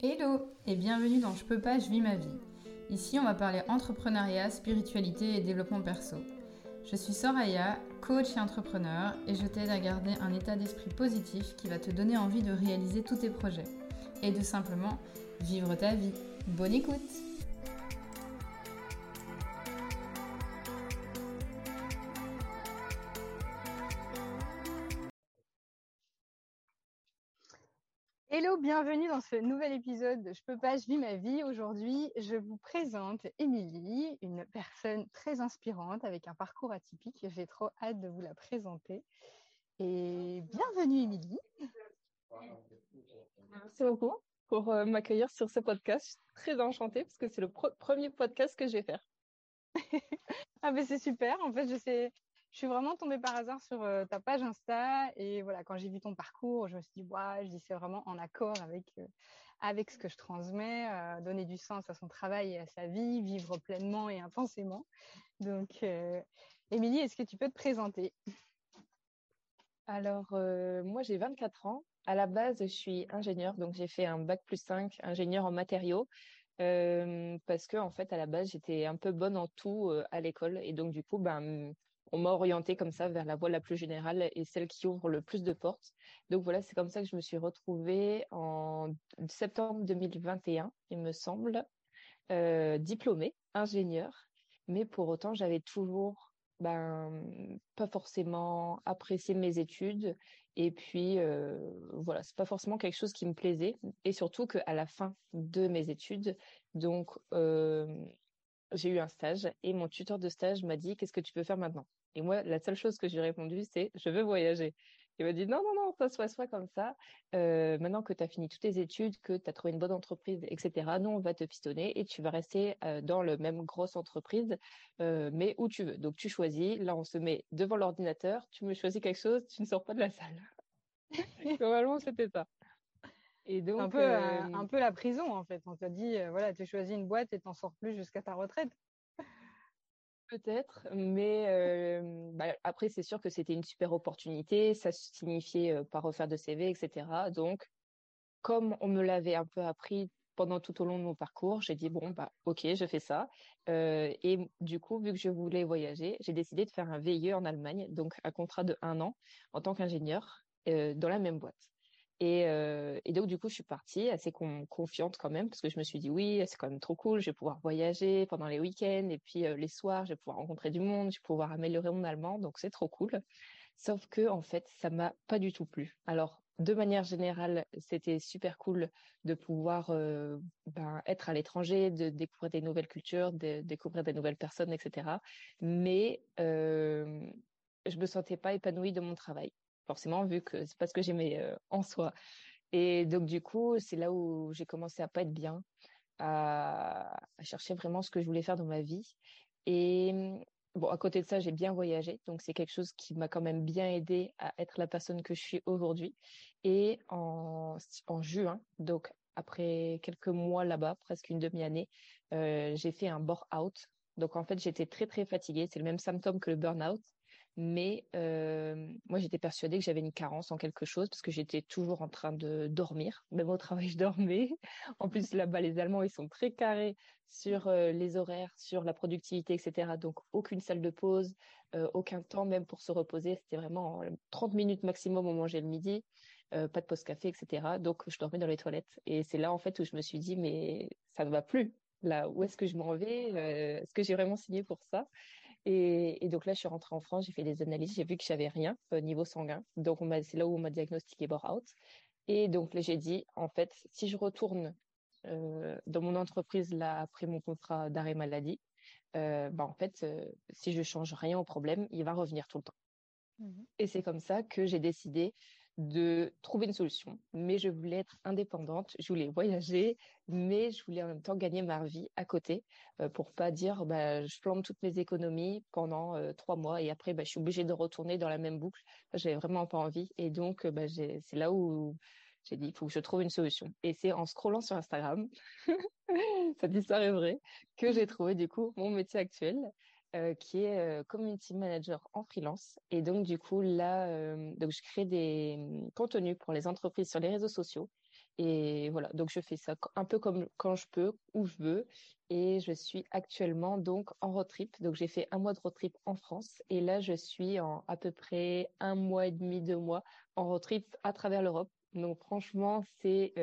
Hello et bienvenue dans Je peux pas, je vis ma vie. Ici, on va parler entrepreneuriat, spiritualité et développement perso. Je suis Soraya, coach et entrepreneur, et je t'aide à garder un état d'esprit positif qui va te donner envie de réaliser tous tes projets et de simplement vivre ta vie. Bonne écoute Bienvenue dans ce nouvel épisode de Je peux pas, je vis ma vie. Aujourd'hui, je vous présente Émilie, une personne très inspirante avec un parcours atypique. J'ai trop hâte de vous la présenter. Et bienvenue Émilie. Merci beaucoup pour euh, m'accueillir sur ce podcast. Je suis très enchantée parce que c'est le premier podcast que je vais faire. ah ben c'est super. En fait, je sais, je suis vraiment tombée par hasard sur euh, ta page Insta et voilà, quand j'ai vu ton parcours, je me suis dit, ouais, je dis c'est vraiment en accord avec, euh, avec ce que je transmets, euh, donner du sens à son travail et à sa vie, vivre pleinement et intensément. Donc, Émilie, est-ce que tu peux te présenter? Alors, moi, j'ai 24 ans. À la base, je suis ingénieure, donc j'ai fait un bac plus 5, ingénieur en matériaux. parce que en fait à la base j'étais un peu bonne en tout à l'école et donc du coup ben on m'a orientée comme ça vers la voie la plus générale et celle qui ouvre le plus de portes. Donc voilà, c'est comme ça que je me suis retrouvée en septembre 2021, il me semble, euh, diplômée, ingénieure, mais pour autant j'avais toujours ben pas forcément apprécié mes études. Et puis euh, voilà c'est pas forcément quelque chose qui me plaisait. Et surtout qu'à la fin de mes études donc euh, j'ai eu un stage et mon tuteur de stage m'a dit qu'est-ce que tu peux faire maintenant? Et moi, la seule chose que j'ai répondu, c'est je veux voyager. Il m'a dit non, non, non, pas soit, soit comme ça. Euh, maintenant que tu as fini toutes tes études, que tu as trouvé une bonne entreprise, etc., nous, on va te pistonner et tu vas rester euh, dans le même grosse entreprise, euh, mais où tu veux. Donc, tu choisis. Là, on se met devant l'ordinateur. Tu me choisis quelque chose, tu ne sors pas de la salle. Normalement, c'était ça. Et donc, un peu, un peu la prison, en fait. On t'a dit, voilà, tu choisis une boîte et t'en sors plus jusqu'à ta retraite. Peut-être, mais bah, après, c'est sûr que c'était une super opportunité. Ça signifiait pas refaire de CV, etc. Donc, comme on me l'avait un peu appris pendant tout au long de mon parcours, j'ai dit, bon, bah, ok, je fais ça. et du coup, vu que je voulais voyager, j'ai décidé de faire un VIE en Allemagne, donc un contrat de un an en tant qu'ingénieur dans la même boîte. Et, donc, du coup, je suis partie assez confiante quand même, parce que je me suis dit, oui, c'est quand même trop cool, je vais pouvoir voyager pendant les week-ends, et puis les soirs, je vais pouvoir rencontrer du monde, je vais pouvoir améliorer mon allemand, donc c'est trop cool. Sauf que, en fait, ça m'a pas du tout plu. Alors, de manière générale, c'était super cool de pouvoir ben, être à l'étranger, de découvrir des nouvelles cultures, de découvrir des nouvelles personnes, etc. Mais euh, je me sentais pas épanouie de mon travail forcément, vu que c'est pas ce que j'aimais euh, en soi. Et donc, du coup, c'est là où j'ai commencé à pas être bien, à, chercher vraiment ce que je voulais faire dans ma vie. Et bon, à côté de ça, j'ai bien voyagé. Donc, c'est quelque chose qui m'a quand même bien aidé à être la personne que je suis aujourd'hui. Et en, en juin, donc après quelques mois là-bas, presque une demi-année, euh, j'ai fait un bore-out. Donc, en fait, j'étais très, très fatiguée. C'est le même symptôme que le burn-out. Mais euh, moi, j'étais persuadée que j'avais une carence en quelque chose parce que j'étais toujours en train de dormir. Même au travail, je dormais. En plus, là-bas, les Allemands, ils sont très carrés sur euh, les horaires, sur la productivité, etc. Donc, aucune salle de pause, euh, aucun temps même pour se reposer. C'était vraiment 30 minutes maximum au manger le midi. pas de pause café, etc. Donc, je dormais dans les toilettes. Et c'est là, en fait, où je me suis dit, mais ça ne va plus. Là, où est-ce que je m'en vais? Est-ce que j'ai vraiment signé pour ça? Et, donc là, je suis rentrée en France, j'ai fait des analyses, j'ai vu que j'avais rien au euh, niveau sanguin. Donc c'est là où on m'a diagnostiqué bore-out. Et donc là, j'ai dit, en fait, si je retourne euh, dans mon entreprise là après mon contrat d'arrêt maladie, euh, bah, en fait, si je change rien au problème, il va revenir tout le temps. Mmh et c'est comme ça que j'ai décidé de trouver une solution. Mais je voulais être indépendante, je voulais voyager, mais je voulais en même temps gagner ma vie à côté euh, pour pas dire bah, je plante toutes mes économies pendant euh, trois mois et après bah, je suis obligée de retourner dans la même boucle. J'avais vraiment pas envie et donc bah, c'est là où j'ai dit il faut que je trouve une solution. Et c'est en scrollant sur Instagram, cette histoire est vraie, que j'ai trouvé du coup mon métier actuel. Euh, qui est euh, community manager en freelance. Et donc, du coup, là, euh, donc je crée des contenus pour les entreprises sur les réseaux sociaux. Et voilà, donc je fais ça un peu comme quand je peux, où je veux. Et je suis actuellement donc en road trip. Donc j'ai fait un mois de road trip en France. Et là, je suis en à peu près un mois et demi, deux mois en road trip à travers l'Europe. Donc franchement, c'est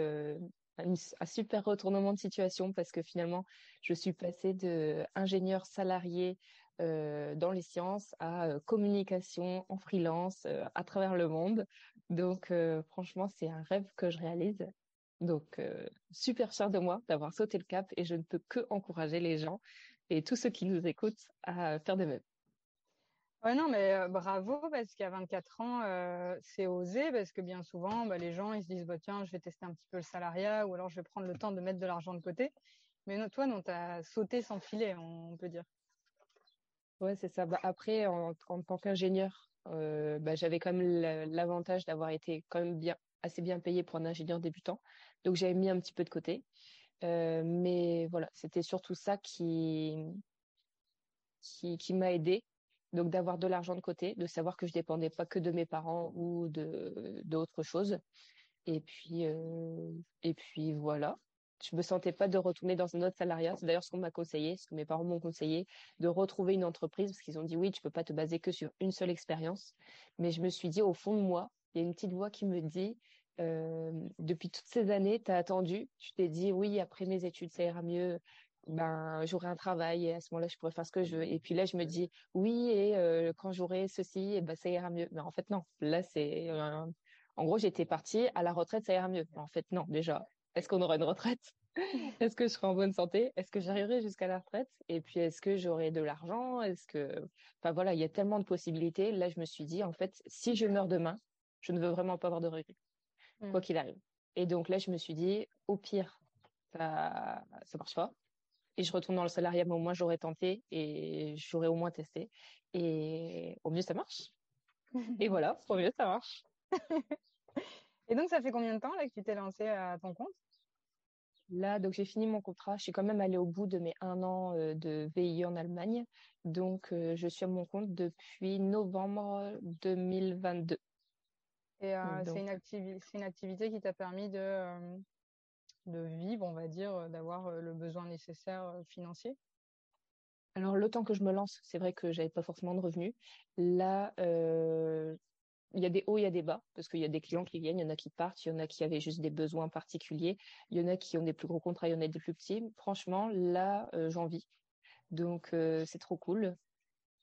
un, super retournement de situation parce que finalement, je suis passée de ingénieur salarié euh, dans les sciences à euh, communication en freelance à travers le monde. Donc franchement, c'est un rêve que je réalise. Donc, euh, super fière de moi d'avoir sauté le cap et je ne peux que encourager les gens et tous ceux qui nous écoutent à faire de même. Ouais, non, mais bravo parce qu'à 24 ans, c'est osé parce que bien souvent, bah, les gens, ils se disent, bah, tiens, je vais tester un petit peu le salariat ou alors je vais prendre le temps de mettre de l'argent de côté. Mais toi, non, tu as sauté sans filet, on peut dire. Ouais, c'est ça. Bah, après, en, tant qu'ingénieur, j'avais quand même l'avantage d'avoir été quand même bien assez bien payé pour un ingénieur débutant. Donc j'avais mis un petit peu de côté. Mais voilà, c'était surtout ça qui, qui, qui m'a aidé. Donc d'avoir de l'argent de côté, de savoir que je dépendais pas que de mes parents ou de d'autres choses. Et puis euh, et puis voilà. Je me sentais pas de retourner dans un autre salariat. C'est d'ailleurs ce qu'on m'a conseillé, ce que mes parents m'ont conseillé, de retrouver une entreprise parce qu'ils ont dit oui, tu peux pas te baser que sur une seule expérience. Mais je me suis dit au fond de moi, il y a une petite voix qui me dit euh, depuis toutes ces années, tu as attendu, tu t'es dit oui, après mes études, ça ira mieux, ben j'aurai un travail et à ce moment-là, je pourrais faire ce que je veux. Et puis là, je me dis oui, et euh, quand j'aurai ceci, et eh ben ça ira mieux. Mais en fait, non. Là, c'est en gros, j'étais partie à la retraite, ça ira mieux. Mais en fait, non. Déjà, est-ce qu'on aura une retraite? Est-ce que je serai en bonne santé? Est-ce que j'arriverai jusqu'à la retraite? Et puis, est-ce que j'aurai de l'argent? Est-ce que, enfin voilà, il y a tellement de possibilités. Là, je me suis dit, en fait, si je meurs demain, je ne veux vraiment pas avoir de regrets quoi mmh. qu'il arrive. Et donc là, je me suis dit, au pire, ça, ça marche pas. Et je retourne dans le salariat, mais au moins j'aurais tenté et j'aurais au moins testé. Et au mieux, ça marche. et voilà, au mieux, ça marche. et donc, ça fait combien de temps là que tu t'es lancé à ton compte? Là, donc j'ai fini mon contrat. Je suis quand même allée au bout de mes un an euh, de VIE en Allemagne. Donc, euh, je suis à mon compte depuis novembre 2022. Et euh, c'est une, une, activité qui t'a permis de, euh, de vivre, on va dire, euh, d'avoir le besoin nécessaire financier? Alors, le temps que je me lance, c'est vrai que j'avais pas forcément de revenus. Là, il y a des hauts, il y a des bas, parce qu'il y a des clients qui viennent, il y en a qui partent, il y en a qui avaient juste des besoins particuliers, il y en a qui ont des plus gros contrats, il y en a des plus petits. Franchement, là, j'en vis. Donc, c'est trop cool.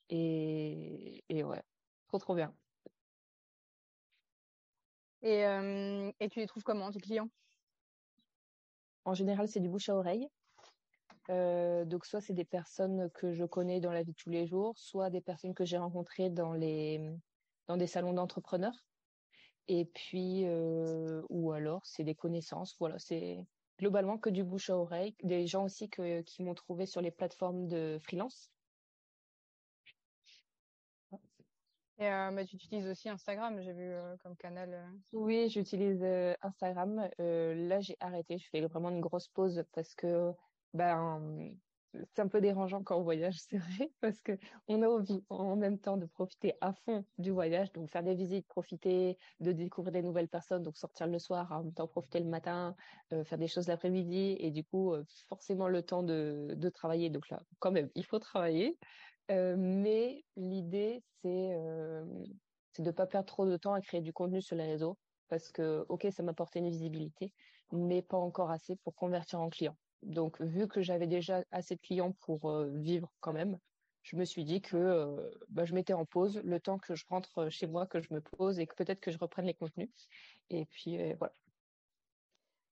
Et, et ouais, trop, trop bien. Et, euh, et tu les trouves comment, tes clients? En général, c'est du bouche à oreille. Euh, donc soit c'est des personnes que je connais dans la vie de tous les jours, soit des personnes que j'ai rencontrées dans les dans des salons d'entrepreneurs. Et puis euh, ou alors c'est des connaissances. Voilà, c'est globalement que du bouche à oreille. Des gens aussi que, qui m'ont trouvé sur les plateformes de freelance. Et euh, tu utilises aussi Instagram, j'ai vu euh, comme canal. Euh. Oui, j'utilise Instagram. là, j'ai arrêté. Je fais vraiment une grosse pause parce que ben c'est un peu dérangeant quand on voyage, c'est vrai, parce que on a envie en même temps de profiter à fond du voyage, donc faire des visites, profiter de découvrir des nouvelles personnes, donc sortir le soir, en même temps profiter le matin, faire des choses l'après-midi, et du coup forcément le temps de, de travailler. Donc là, quand même, il faut travailler. Euh, mais l'idée, c'est euh, de ne pas perdre trop de temps à créer du contenu sur les réseaux parce que, ok, ça m'apportait une visibilité, mais pas encore assez pour convertir en client. Donc, vu que j'avais déjà assez de clients pour euh, vivre quand même, je me suis dit que euh, bah, je mettais en pause le temps que je rentre chez moi, que je me pose et que peut-être que je reprenne les contenus. Et puis, voilà.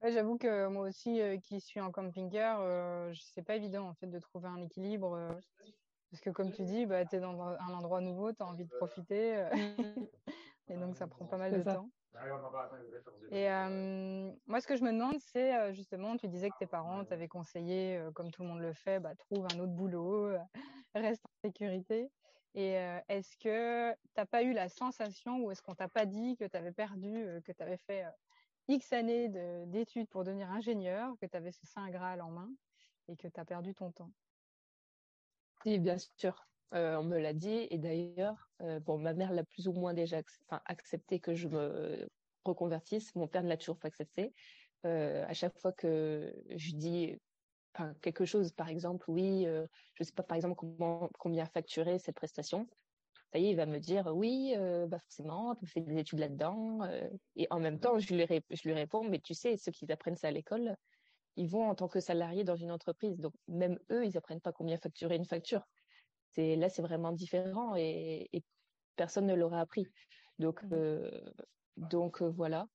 J'avoue que moi aussi, qui suis en camping-car, c'est pas évident en fait de trouver un équilibre parce que comme tu dis, bah, tu es dans un endroit nouveau, tu as envie de profiter. Euh, et donc, ça prend pas mal de temps. Et euh, moi, ce que je me demande, c'est euh, justement, tu disais que tes parents t'avaient conseillé, comme tout le monde le fait, bah, trouve un autre boulot, reste en sécurité. Et est-ce que tu n'as pas eu la sensation ou est-ce qu'on t'a pas dit que tu avais perdu, que tu avais fait X années d'études pour devenir ingénieur, que tu avais ce Saint Graal en main et que tu as perdu ton temps? Oui, bien sûr. Euh, on me l'a dit. Et d'ailleurs, euh, ma mère l'a plus ou moins déjà accepté que je me reconvertisse. Mon père ne l'a toujours pas accepté. à chaque fois que je dis quelque chose, par exemple, oui, je je sais pas, par exemple, combien facturer cette prestation, ça y est, il va me dire oui, bah forcément, tu fais des études là-dedans. et en même temps, je lui réponds, mais tu sais, ceux qui apprennent ça à l'école, ils vont en tant que salariés dans une entreprise. Donc, même eux, ils apprennent pas combien facturer une facture. C'est, là, c'est vraiment différent et, personne ne l'aurait appris. Donc, mmh. euh, donc euh, voilà.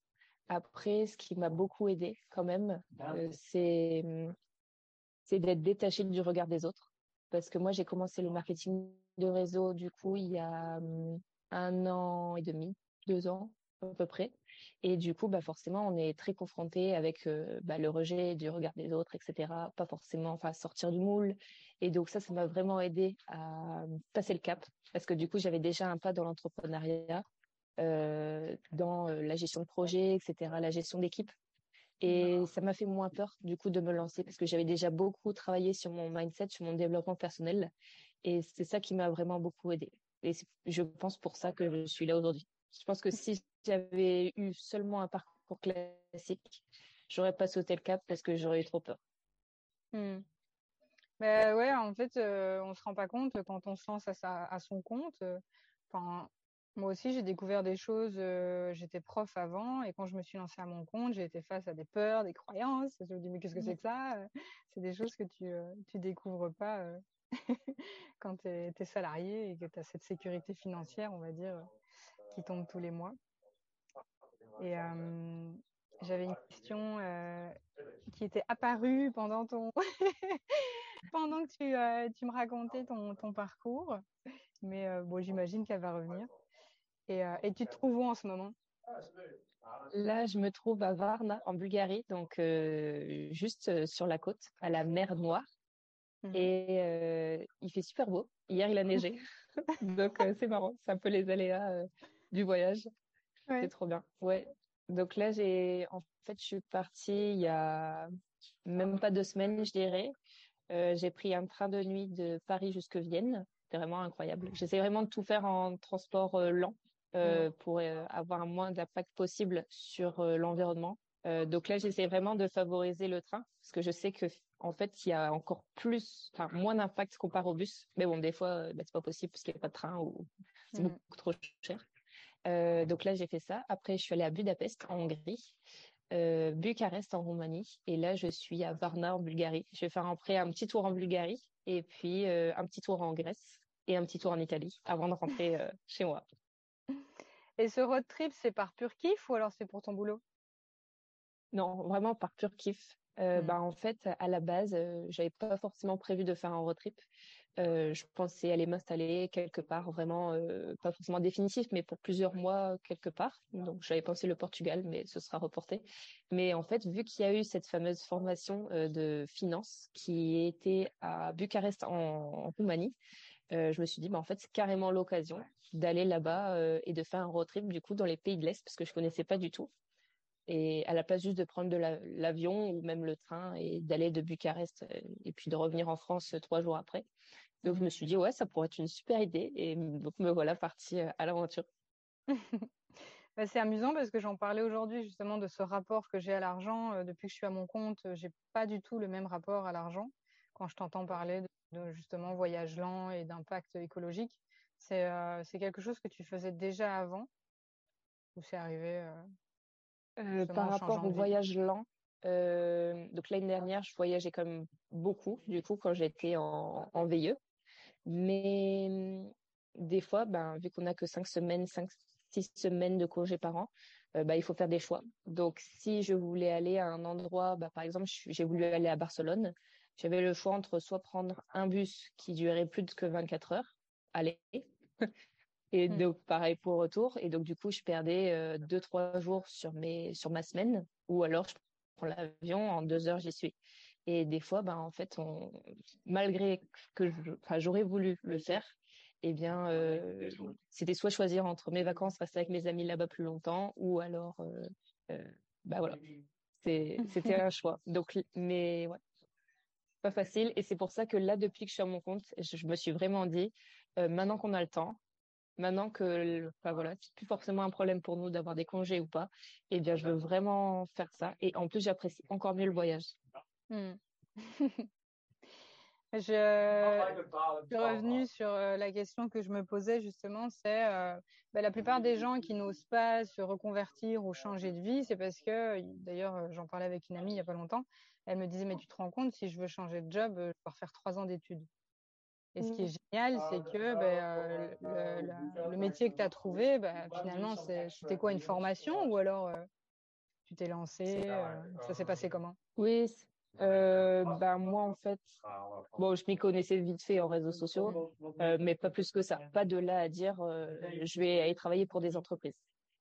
Après, ce qui m'a beaucoup aidé quand même, euh, c'est, c'est d'être détaché du regard des autres. Parce que moi, j'ai commencé le marketing de réseau, du coup, il y a hum, un an et demi, deux ans à peu près. Et du coup, bah forcément, on est très confronté avec euh, bah, le rejet du regard des autres, etc. Pas forcément, enfin, sortir du moule. Et donc ça, ça m'a vraiment aidé à passer le cap, parce que du coup, j'avais déjà un pas dans l'entrepreneuriat, euh, dans euh, la gestion de projet, etc., la gestion d'équipe. Et ça m'a fait moins peur, du coup, de me lancer, parce que j'avais déjà beaucoup travaillé sur mon mindset, sur mon développement personnel. Et c'est ça qui m'a vraiment beaucoup aidé. Et je pense pour ça que je suis là aujourd'hui. Je pense que si j'avais eu seulement un parcours classique, j'aurais pas sauté le cap parce que j'aurais eu trop peur. Hmm. Ben ouais, en fait, euh, on se rend pas compte quand on se lance à, son compte. Euh, enfin, moi aussi, j'ai découvert des choses. Euh, j'étais prof avant et quand je me suis lancée à mon compte, j'ai été face à des peurs, des croyances. Je me dis mais qu'est-ce que c'est que ça C'est des choses que tu tu découvres pas quand tu es, salarié et que tu as cette sécurité financière, on va dire, qui tombe tous les mois. Et euh, j'avais une question euh, qui était apparue pendant ton pendant que tu, euh, tu, me racontais ton, ton parcours, mais bon, j'imagine qu'elle va revenir. Et, et, tu te trouves où en ce moment? Là, je me trouve à Varna, en Bulgarie, donc juste sur la côte, à la mer Noire. Mmh et il fait super beau. Hier, il a neigé, donc c'est marrant. C'est un peu les aléas du voyage. C'est trop bien. Ouais. Donc là, j'ai, en fait, je suis partie il y a même pas deux semaines, je dirais. Euh, j'ai pris un train de nuit de Paris jusque Vienne. C'était vraiment incroyable. J'essaie vraiment de tout faire en transport euh, lent euh, pour avoir un moins d'impact possible sur l'environnement. donc là, j'essaie vraiment de favoriser le train parce que je sais que en fait, il y a encore plus, enfin moins d'impact comparé au bus. Mais bon, des fois, bah, c'est pas possible parce qu'il n'y a pas de train ou c'est mmh. beaucoup trop cher. Euh, donc là, j'ai fait ça. Après, je suis allée à Budapest, en Hongrie, euh, Bucarest, en Roumanie. Et là, je suis à Varna, en Bulgarie. Je vais faire après un petit tour en Bulgarie et puis euh, un petit tour en Grèce et un petit tour en Italie avant de rentrer chez moi. Et ce road trip, c'est par pur kiff ou alors c'est pour ton boulot? Non, vraiment par pur kiff. Mmh. bah, en fait, à la base, j'avais pas forcément prévu de faire un road trip. Euh, je pensais aller m'installer quelque part, vraiment euh, pas forcément définitif, mais pour plusieurs mois quelque part. Donc j'avais pensé le Portugal, mais ce sera reporté. Mais en fait, vu qu'il y a eu cette fameuse formation euh, de finance qui était à Bucarest en, Roumanie, je me suis dit, bah, en fait, c'est carrément l'occasion d'aller là-bas et de faire un road trip du coup dans les pays de l'Est parce que je connaissais pas du tout. Et à la place juste de prendre de l'avion ou même le train et d'aller de Bucarest et puis de revenir en France trois jours après, donc je me suis dit ouais, ça pourrait être une super idée et donc me voilà partie euh, à l'aventure. Bah, c'est amusant parce que j'en parlais aujourd'hui justement de ce rapport que j'ai à l'argent. Euh, depuis que je suis à mon compte, euh, j'ai pas du tout le même rapport à l'argent. Quand je t'entends parler de, justement voyage lent et d'impact écologique, c'est c'est quelque chose que tu faisais déjà avant ou c'est arrivé Par rapport au voyage lent, donc l'année dernière, je voyageais quand même beaucoup, du coup, quand j'étais en, en VIE. Mais mmh, des fois, ben, vu qu'on n'a que cinq semaines, cinq, six semaines de congé par an, euh, bah, il faut faire des choix. Donc, si je voulais aller à un endroit, bah, par exemple, j'ai voulu aller à Barcelone, j'avais le choix entre soit prendre un bus qui durait plus que 24 heures, aller, et mmh. donc pareil pour retour. Et donc, du coup, je perdais euh, deux, trois jours sur, mes, sur ma semaine, ou alors je prends l'avion, en deux heures, j'y suis. Et des fois, ben, en fait, on, malgré que j'aurais voulu le faire, eh bien, euh, c'était soit choisir entre mes vacances, rester avec mes amis là-bas plus longtemps, ou alors, euh, bah voilà, c'était un choix. Donc, mais ouais, pas facile. Et c'est pour ça que là, depuis que je suis à mon compte, je, me suis vraiment dit, maintenant qu'on a le temps, maintenant que, enfin voilà, c'est plus forcément un problème pour nous d'avoir des congés ou pas, eh bien, je veux vraiment faire ça. Et en plus, j'apprécie encore mieux le voyage. Je, suis revenue sur euh, la question que je me posais justement, c'est euh, bah, la plupart des gens qui n'osent pas se reconvertir ou changer de vie, c'est parce que, d'ailleurs, j'en parlais avec une amie il n'y a pas longtemps, elle me disait, mais tu te rends compte, si je veux changer de job, je vais faire trois ans d'études. Et ce qui est mmh. génial, c'est que bah, euh, le, le, métier que tu as trouvé, bah, finalement, c'était quoi une formation ou alors euh, tu t'es lancé euh, Ça s'est passé comment? Oui, bah, moi en fait, bon, je m'y connaissais vite fait en réseaux sociaux, mais pas plus que ça. Pas de là à dire je vais aller travailler pour des entreprises.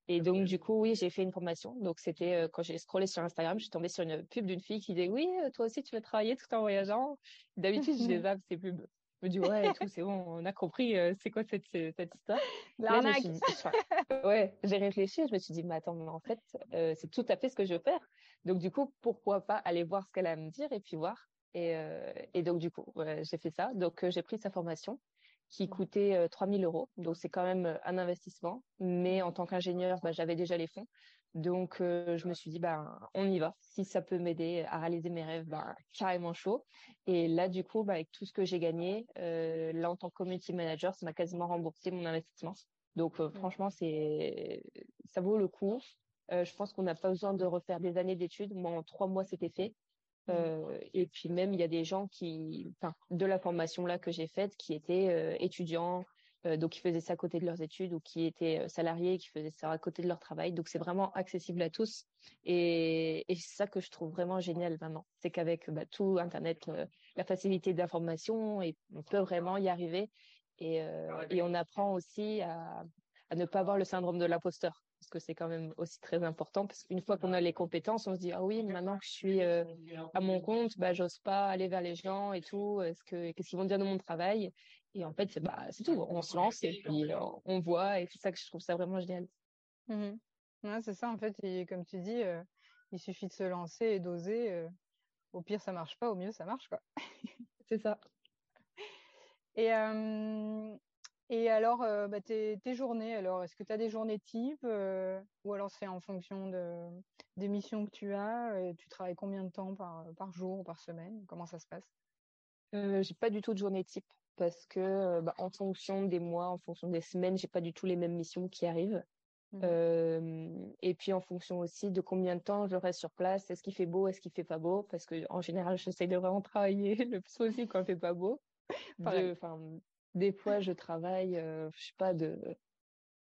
Et donc, du coup, oui, j'ai fait une formation. Donc, c'était quand j'ai scrollé sur Instagram, je suis tombée sur une pub d'une fille qui disait Oui, toi aussi, tu vas travailler tout en voyageant. D'habitude, je les zappe ces pubs. Je me dis ouais, tout, c'est bon, on a compris euh, c'est quoi cette, cette histoire. L'arnaque. ouais, j'ai réfléchi, je me suis dit mais attends, mais en fait, euh, c'est tout à fait ce que je veux faire. Donc du coup, pourquoi pas aller voir ce qu'elle a à me dire et puis voir. Et, euh, et donc du coup, j'ai fait ça. Donc j'ai pris sa formation qui coûtait 3000 euros. Donc c'est quand même un investissement. Mais en tant qu'ingénieur, bah, j'avais déjà les fonds. Donc, euh, je me suis dit, bah, on y va. Si ça peut m'aider à réaliser mes rêves, bah, carrément chaud. Et là, du coup, bah, avec tout ce que j'ai gagné, euh, là, en tant que community manager, ça m'a quasiment remboursé mon investissement. Donc, euh, franchement, c'est, ça vaut le coup. je pense qu'on n'a pas besoin de refaire des années d'études. Moi, en trois mois, c'était fait. Mmh. et puis même, il y a des gens qui, enfin, de la formation là que j'ai faite, qui étaient étudiants, euh, donc qui faisaient ça à côté de leurs études ou qui étaient euh, salariés, qui faisaient ça à côté de leur travail. Donc c'est vraiment accessible à tous. Et, et c'est ça que je trouve vraiment génial maintenant. C'est qu'avec bah, tout Internet, euh, la facilité d'information, et on peut vraiment y arriver. Et, et on apprend aussi à, à ne pas avoir le syndrome de l'imposteur parce que c'est quand même aussi très important parce qu'une fois qu'on a les compétences, on se dit ah oui, maintenant que je suis à mon compte, bah j'ose pas aller vers les gens et tout. Est-ce que qu'est-ce qu'ils vont dire de mon travail? Et en fait, c'est bah, tout. On se lance et puis euh, on voit. Et c'est ça que je trouve ça vraiment génial. Mmh ouais, c'est ça, en fait. Et comme tu dis, euh, il suffit de se lancer et d'oser. Euh, au pire, ça marche pas. Au mieux, ça marche. quoi. c'est ça. Et, et alors, bah, tes, tes, journées, alors, est-ce que tu as des journées types ou alors c'est en fonction de, des missions que tu as et Tu travailles combien de temps par, par jour ou par semaine? Comment ça se passe? Euh, J'ai pas du tout de journée type parce que euh, bah, en fonction des mois, en fonction des semaines, j'ai pas du tout les mêmes missions qui arrivent. Mmh. Euh, et puis en fonction aussi de combien de temps je reste sur place, est-ce qu'il fait beau, est-ce qu'il fait pas beau, parce que en général j'essaie de vraiment travailler le plus possible quand il fait pas beau. Des fois je travaille, euh, je sais pas de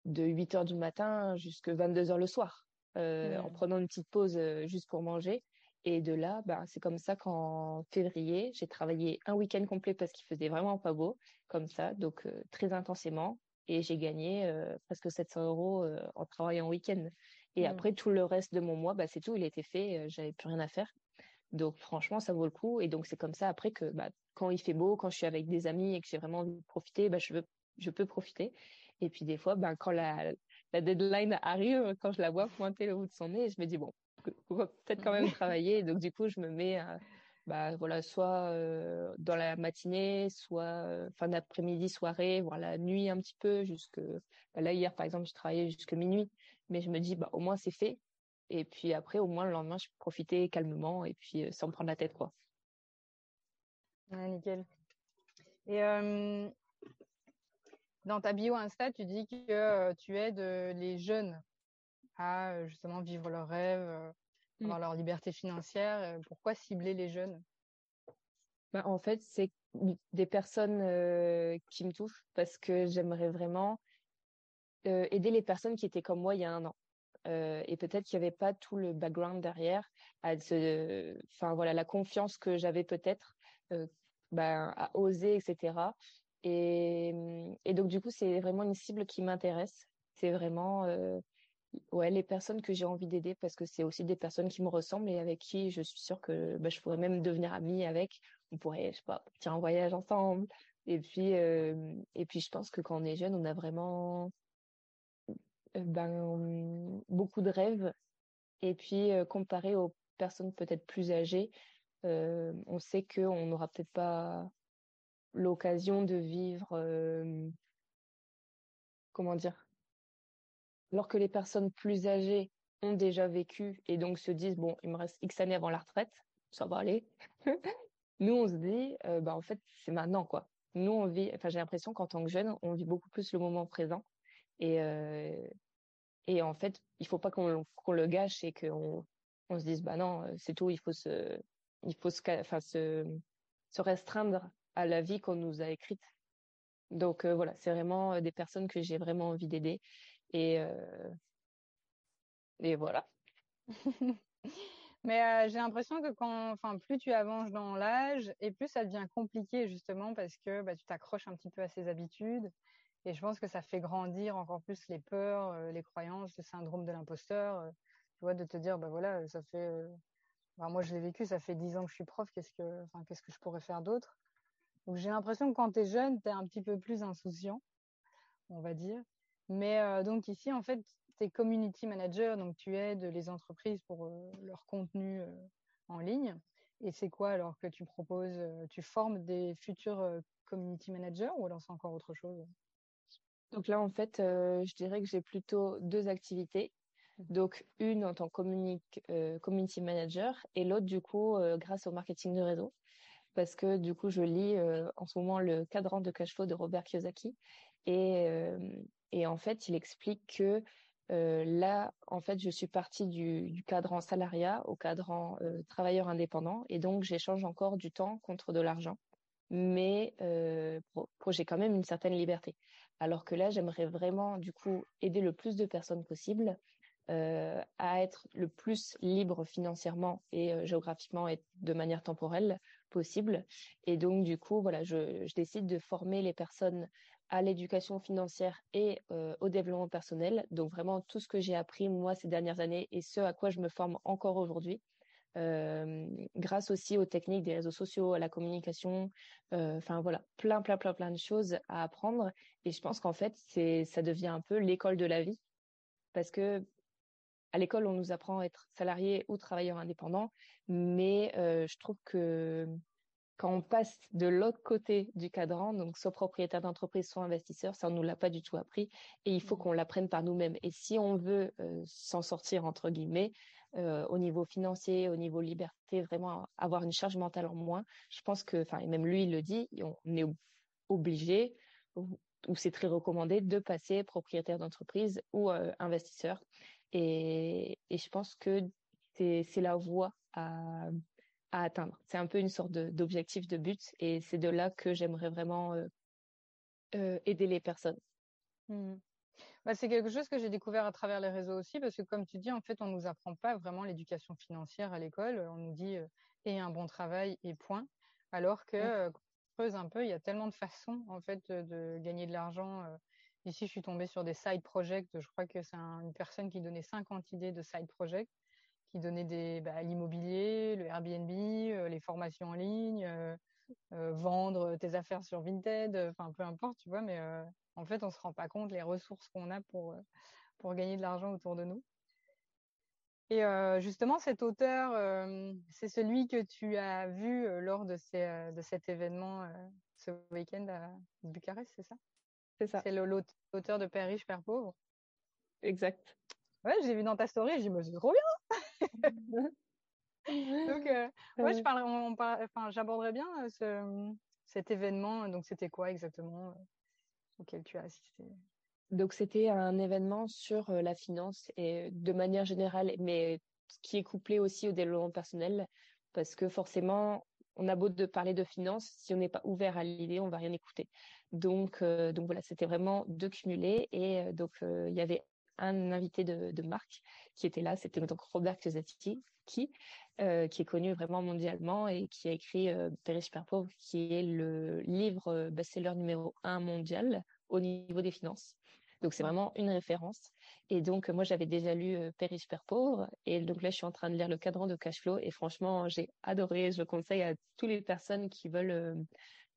de 8 heures du matin jusqu'à 22 heures le soir, euh, en prenant une petite pause euh, juste pour manger. Et de là, bah, c'est comme ça qu'en février, j'ai travaillé un week-end complet parce qu'il faisait vraiment pas beau, comme ça, donc euh, très intensément. Et j'ai gagné euh, presque 700 euros euh, en travaillant en week-end. Et mmh. après, tout le reste de mon mois, bah, c'est tout, il était fait, j'avais plus rien à faire. Donc franchement, ça vaut le coup. Et donc c'est comme ça après que bah, quand il fait beau, quand je suis avec des amis et que j'ai vraiment envie de profiter, bah, je, veux, je peux profiter. Et puis des fois, bah, quand la, la deadline arrive, quand je la vois pointer le bout de son nez, je me dis bon, peut-être quand même travailler. Donc du coup, je me mets, bah voilà, soit euh, dans la matinée, soit euh, fin d'après-midi, soirée, voire la nuit un petit peu, jusque bah, là hier par exemple, j'ai travaillé jusque minuit, mais je me dis bah au moins c'est fait. Et puis après, au moins le lendemain, je peux profiter calmement et puis euh, sans me prendre la tête quoi. Ouais, nickel. Et dans ta bio Insta, tu dis que tu aides les jeunes à justement vivre leurs rêves, mmh. avoir leur liberté financière. Pourquoi cibler les jeunes? Bah, En fait, c'est des personnes qui me touchent parce que j'aimerais vraiment aider les personnes qui étaient comme moi il y a un an. Et peut-être qu'il n'y avait pas tout le background derrière, voilà, la confiance que j'avais peut-être ben, à oser, etc. Et, donc du coup, c'est vraiment une cible qui m'intéresse. C'est vraiment ouais, les personnes que j'ai envie d'aider parce que c'est aussi des personnes qui me ressemblent et avec qui je suis sûre que bah, je pourrais même devenir amie avec. On pourrait, je sais pas, partir en voyage ensemble. Et puis, euh, et puis je pense que quand on est jeune, on a vraiment euh, ben, beaucoup de rêves. Et puis, euh, comparé aux personnes peut-être plus âgées, on sait qu'on n'aura peut-être pas l'occasion de vivre comment dire, alors que les personnes plus âgées ont déjà vécu et donc se disent bon, il me reste X années avant la retraite, ça va aller. Nous, on se dit, euh, bah en fait, c'est maintenant quoi. Nous, on vit, enfin, j'ai l'impression qu'en tant que jeune, on vit beaucoup plus le moment présent et euh, et en fait, il faut pas qu'on le gâche et qu'on on se dise bah non, c'est tout, il faut se il faut se enfin se restreindre à la vie qu'on nous a écrite. Donc euh, voilà, c'est vraiment des personnes que j'ai vraiment envie d'aider et et voilà. Mais euh, j'ai l'impression que quand, enfin, plus tu avances dans l'âge et plus ça devient compliqué justement parce que bah, tu t'accroches un petit peu à ses habitudes. Et je pense que ça fait grandir encore plus les peurs, euh, les croyances, le syndrome de l'imposteur. Euh, tu vois, de te dire, bah voilà, ça fait, bah, moi je l'ai vécu, ça fait dix ans que je suis prof, qu'est-ce que, que je pourrais faire d'autre? J'ai l'impression que quand tu es jeune, tu es un petit peu plus insouciant, on va dire. Mais donc ici, en fait, tu es community manager, donc tu aides les entreprises pour euh, leur contenu euh, en ligne. Et c'est quoi alors que tu proposes euh, Tu formes des futurs community managers ou alors c'est encore autre chose? Donc là, en fait, je dirais que j'ai plutôt deux activités. Mmh. Donc une en tant que community manager et l'autre du coup grâce au marketing de réseau parce que du coup je lis en ce moment le cadran de cash flow de Robert Kiyosaki et, et en fait il explique que euh, là, en fait, je suis partie du, du cadran salariat au cadran euh, travailleur indépendant et donc j'échange encore du temps contre de l'argent. Mais euh, j'ai quand même une certaine liberté. Alors que là, j'aimerais vraiment, du coup, aider le plus de personnes possible euh, à être le plus libre financièrement et euh, géographiquement et de manière temporelle possible. Et donc, du coup, voilà, je, décide de former les personnes à l'éducation financière et euh, au développement personnel. Donc vraiment tout ce que j'ai appris moi ces dernières années et ce à quoi je me forme encore aujourd'hui. Euh, grâce aussi aux techniques des réseaux sociaux, à la communication, euh, enfin voilà, plein, plein, plein, plein de choses à apprendre. Et je pense qu'en fait, c'est, ça devient un peu l'école de la vie, parce que à l'école, on nous apprend à être salarié ou travailleur indépendant, mais je trouve que quand on passe de l'autre côté du cadran, donc soit propriétaire d'entreprise, soit investisseur, ça on nous l'a pas du tout appris et il faut mmh. qu'on l'apprenne par nous-mêmes. Et si on veut euh, s'en sortir entre guillemets euh, au niveau financier, au niveau liberté, vraiment avoir une charge mentale en moins, je pense que, enfin, et même lui il le dit, on est obligé ou, c'est très recommandé de passer propriétaire d'entreprise ou euh, investisseur. Et, et je pense que c'est la voie à à atteindre. C'est un peu une sorte d'objectif, de, but, et c'est de là que j'aimerais vraiment euh, aider les personnes. Mmh. Bah, c'est quelque chose que j'ai découvert à travers les réseaux aussi, parce que comme tu dis, en fait, on nous apprend pas vraiment l'éducation financière à l'école. On nous dit euh, et un bon travail et point. Alors que mmh. creuse un peu, il y a tellement de façons en fait de gagner de l'argent. Ici, je suis tombée sur des side projects. Je crois que c'est une personne qui donnait 50 idées de side projects qui donnait des bah, l'immobilier, le Airbnb, les formations en ligne, vendre tes affaires sur Vinted, enfin peu importe, tu vois, mais en fait on se rend pas compte les ressources qu'on a pour pour gagner de l'argent autour de nous. Et justement, cet auteur, c'est celui que tu as vu lors de, ces, de cet événement ce week-end à Bucarest, c'est ça? C'est ça. C'est l'auteur de Père riche, Père pauvre. Exact. Ouais, j'ai vu dans ta story, j'ai dit, mais c'est trop bien Donc, euh, ouais, je parle, on, enfin, j'aborderais bien euh, ce, cet événement. Donc, c'était quoi exactement? euh, auquel tu as assisté Donc, c'était un événement sur la finance et de manière générale, mais qui est couplé aussi au développement personnel, parce que forcément, on a beau de parler de finance, si on n'est pas ouvert à l'idée, on va rien écouter. Donc, donc voilà, c'était vraiment de cumuler. Et donc, il y avait un invité de, marque qui était là, c'était donc Robert Kiyosaki, qui, euh, qui est connu vraiment mondialement et qui a écrit euh, Père super pauvre, qui est le livre euh, best-seller numéro un mondial au niveau des finances. Donc c'est vraiment une référence. Et donc moi j'avais déjà lu euh, Père super pauvre et donc là je suis en train de lire le cadran de cash flow et franchement j'ai adoré. Je conseille à toutes les personnes qui veulent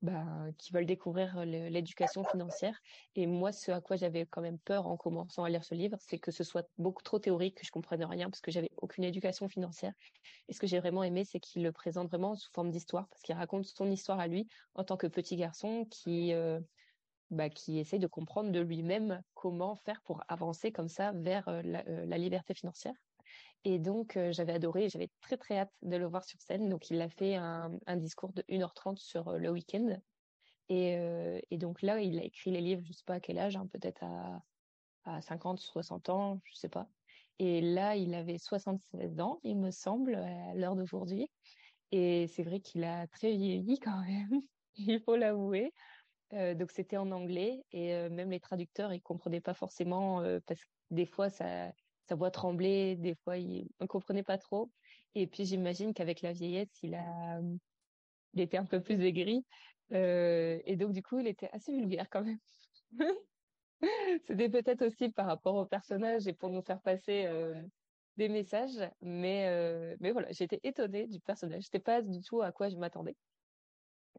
euh, bah, qui veulent découvrir l'éducation financière. Et moi, ce à quoi j'avais quand même peur en commençant à lire ce livre, c'est que ce soit beaucoup trop théorique, que je comprenne rien, parce que j'avais aucune éducation financière. Et ce que j'ai vraiment aimé, c'est qu'il le présente vraiment sous forme d'histoire, parce qu'il raconte son histoire à lui en tant que petit garçon qui euh, bah, qui essaye de comprendre de lui-même comment faire pour avancer comme ça vers la, liberté financière. Et donc, j'avais adoré, j'avais très très hâte de le voir sur scène. Donc, il a fait un, discours de 1h30 sur le week-end. Et, donc là, il a écrit les livres, je sais pas à quel âge, hein, peut-être à, à 50, 60 ans, je sais pas. Et là, il avait 76 ans, il me semble, à l'heure d'aujourd'hui. Et c'est vrai qu'il a très vieilli quand même, il faut l'avouer. Donc c'était en anglais et même les traducteurs ils comprenaient pas forcément parce que des fois ça sa voix tremblait, des fois il ne comprenait pas trop. Et puis j'imagine qu'avec la vieillesse il a il était un peu plus aigri et donc du coup il était assez vulgaire quand même. C'était peut-être aussi par rapport au personnage et pour nous faire passer des messages, mais mais voilà, j'étais étonnée du personnage. C'était pas du tout à quoi je m'attendais,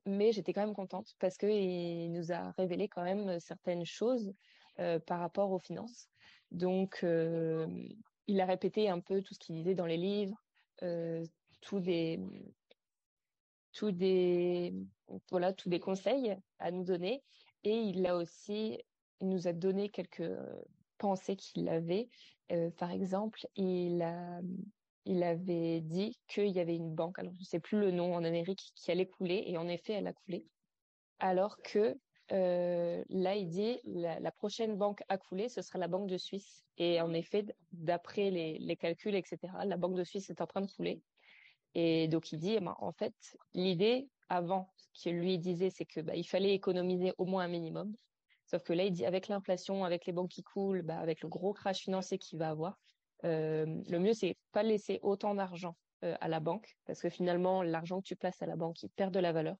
mais j'étais quand même contente parce que il nous a révélé quand même certaines choses par rapport aux finances. Donc, il a répété un peu tout ce qu'il disait dans les livres, tous des tous des voilà tous des conseils à nous donner et il a aussi il nous a donné quelques pensées qu'il avait. Euh, par exemple, il, a, il avait dit qu'il y avait une banque, alors je ne sais plus le nom en Amérique, qui allait couler, et en effet, elle a coulé. Alors que euh, là, il dit la, la, prochaine banque à couler, ce sera la Banque de Suisse. Et en effet, d'après les, calculs, etc., la Banque de Suisse est en train de couler. Et donc, il dit, eh ben, en fait, l'idée avant, ce qu'il lui disait, c'est que bah, il fallait économiser au moins un minimum. Sauf que là, il dit avec l'inflation, avec les banques qui coulent, bah, avec le gros crash financier qu'il va avoir, euh, le mieux, c'est pas laisser autant d'argent euh, à la banque, parce que finalement, l'argent que tu places à la banque, il perd de la valeur.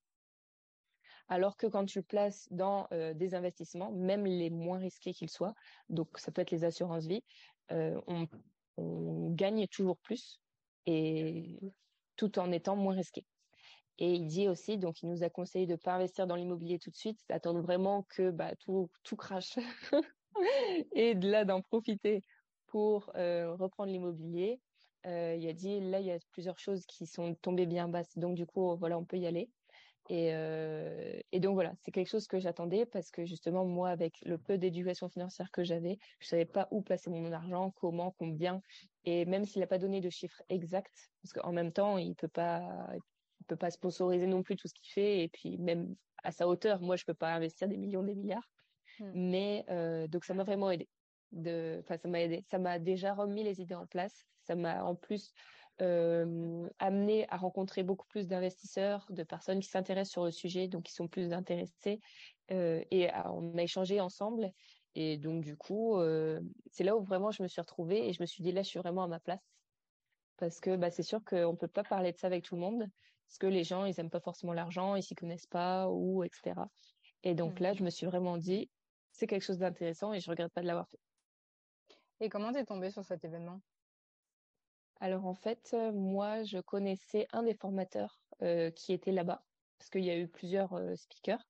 Alors que quand tu le places dans euh, des investissements, même les moins risqués qu'ils soient, donc ça peut être les assurances vie, on, on gagne toujours plus et tout en étant moins risqué. Et il dit aussi, donc il nous a conseillé de ne pas investir dans l'immobilier tout de suite, d'attendre vraiment que bah, tout, crache et de là d'en profiter pour euh, reprendre l'immobilier. Euh, il a dit, là, il y a plusieurs choses qui sont tombées bien basses, donc du coup, voilà, on peut y aller. Et, euh, et donc voilà, c'est quelque chose que j'attendais parce que justement, moi, avec le peu d'éducation financière que j'avais, je savais pas où placer mon argent, comment, combien. Et même s'il n'a pas donné de chiffres exacts, parce qu'en même temps, il peut pas, peut pas sponsoriser non plus tout ce qu'il fait et puis même à sa hauteur, moi je peux pas investir des millions, des milliards. Hmm. Mais euh, donc ça m'a vraiment aidé. De, enfin ça m'a aidé, ça m'a déjà remis les idées en place. Ça m'a en plus euh, amené à rencontrer beaucoup plus d'investisseurs, de personnes qui s'intéressent sur le sujet, donc qui sont plus intéressés euh, et on a échangé ensemble. Et donc du coup, euh, c'est là où vraiment je me suis retrouvée et je me suis dit là je suis vraiment à ma place parce que bah, c'est sûr qu'on peut pas parler de ça avec tout le monde parce que les gens, ils aiment pas forcément l'argent, ils s'y connaissent pas ou etc. Et donc là, je me suis vraiment dit, c'est quelque chose d'intéressant et je regrette pas de l'avoir fait. Et comment t'es tombée sur cet événement? Alors en fait, euh, moi, je connaissais un des formateurs euh, qui était là-bas parce qu'il y a eu plusieurs euh, speakers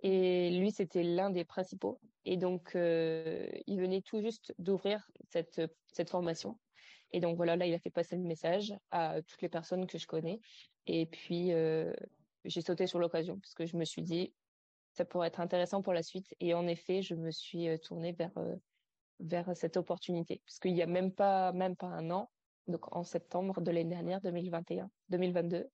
et lui, c'était l'un des principaux. Et donc, il venait tout juste d'ouvrir cette, cette formation. Et donc voilà, là, il a fait passer le message à toutes les personnes que je connais. Et puis, j'ai sauté sur l'occasion parce que je me suis dit, ça pourrait être intéressant pour la suite. Et en effet, je me suis tournée vers, vers cette opportunité. Parce qu'il n'y a même pas, même pas un an, donc en septembre de l'année dernière, 2021, 2022,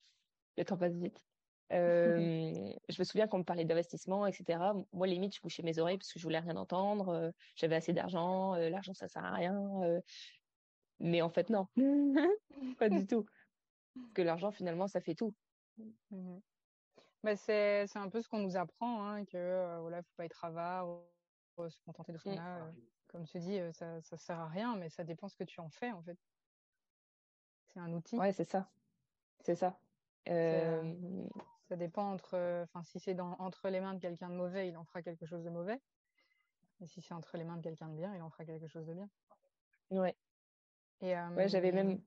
le temps passe vite. Euh, je me souviens qu'on me parlait d'investissement, etc. Moi, limite, je bouchais mes oreilles parce que je voulais rien entendre. J'avais assez d'argent, l'argent ça sert à rien. mais en fait, non, pas du tout que l'argent, finalement, ça fait tout. Mmh bah, c'est, un peu ce qu'on nous apprend, hein, que euh, voilà, faut pas être avare, faut se contenter de ce qu'on mmh. a. Euh, comme tu dis, euh, ça, ça sert à rien, mais ça dépend ce que tu en fais, en fait. C'est un outil. Ouais, c'est ça. C'est ça. Ça dépend entre, enfin, si c'est dans, entre les mains de quelqu'un de mauvais, il en fera quelque chose de mauvais. Et si c'est entre les mains de quelqu'un de bien, il en fera quelque chose de bien. Ouais. Et, ouais, j'avais même.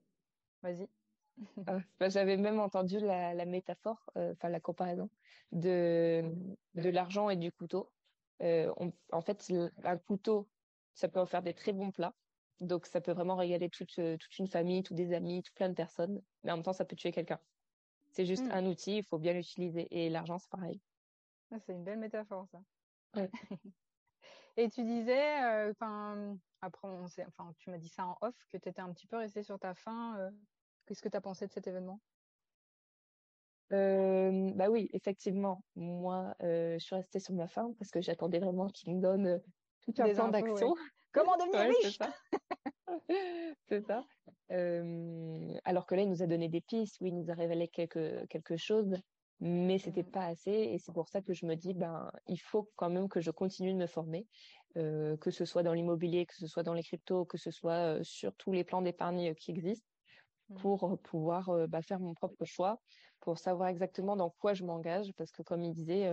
Vas-y. Ah, bah, j'avais même entendu la, métaphore, euh, enfin la comparaison de, de l'argent et du couteau. Euh, en fait, un couteau, ça peut en faire des très bons plats. Donc, ça peut vraiment régaler toute, euh, toute une famille, tous des amis, tout plein de personnes. Mais en même temps, ça peut tuer quelqu'un. C'est juste hmm. un outil, il faut bien l'utiliser. Et l'argent, c'est pareil. Ah, c'est une belle métaphore, ça. Et tu disais, enfin, après, on enfin, tu m'as dit ça en off, que tu étais un petit peu resté sur ta faim. Qu'est-ce que tu as pensé de cet événement? Bah oui, effectivement. Moi, je suis restée sur ma faim parce que j'attendais vraiment qu'il me donne tout un plan d'action. Comment devenir riche C'est ça. alors que là, il nous a donné des pistes, oui, il nous a révélé quelque, quelque chose, mais c'était mmh. pas assez. Et c'est pour ça que je me dis, ben, il faut quand même que je continue de me former, que ce soit dans l'immobilier, que ce soit dans les cryptos, que ce soit sur tous les plans d'épargne qui existent, mmh. pour pouvoir bah, faire mon propre choix, pour savoir exactement dans quoi je m'engage, parce que comme il disait,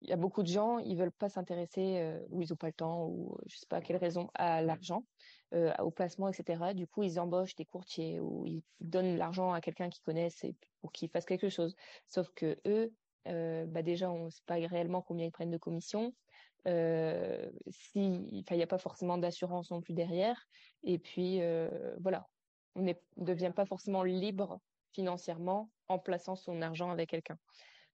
il y a beaucoup de gens, ils veulent pas s'intéresser ou ils ont pas le temps ou je sais pas quelle raison à l'argent, au placement, etc. Du coup, ils embauchent des courtiers ou ils donnent l'argent à quelqu'un qu'ils connaissent pour qu'il fasse quelque chose. Sauf que eux, bah déjà, on ne sait pas réellement combien ils prennent de commission. si, il n'y a pas forcément d'assurance non plus derrière. Et puis, voilà, on ne devient pas forcément libre financièrement en plaçant son argent avec quelqu'un.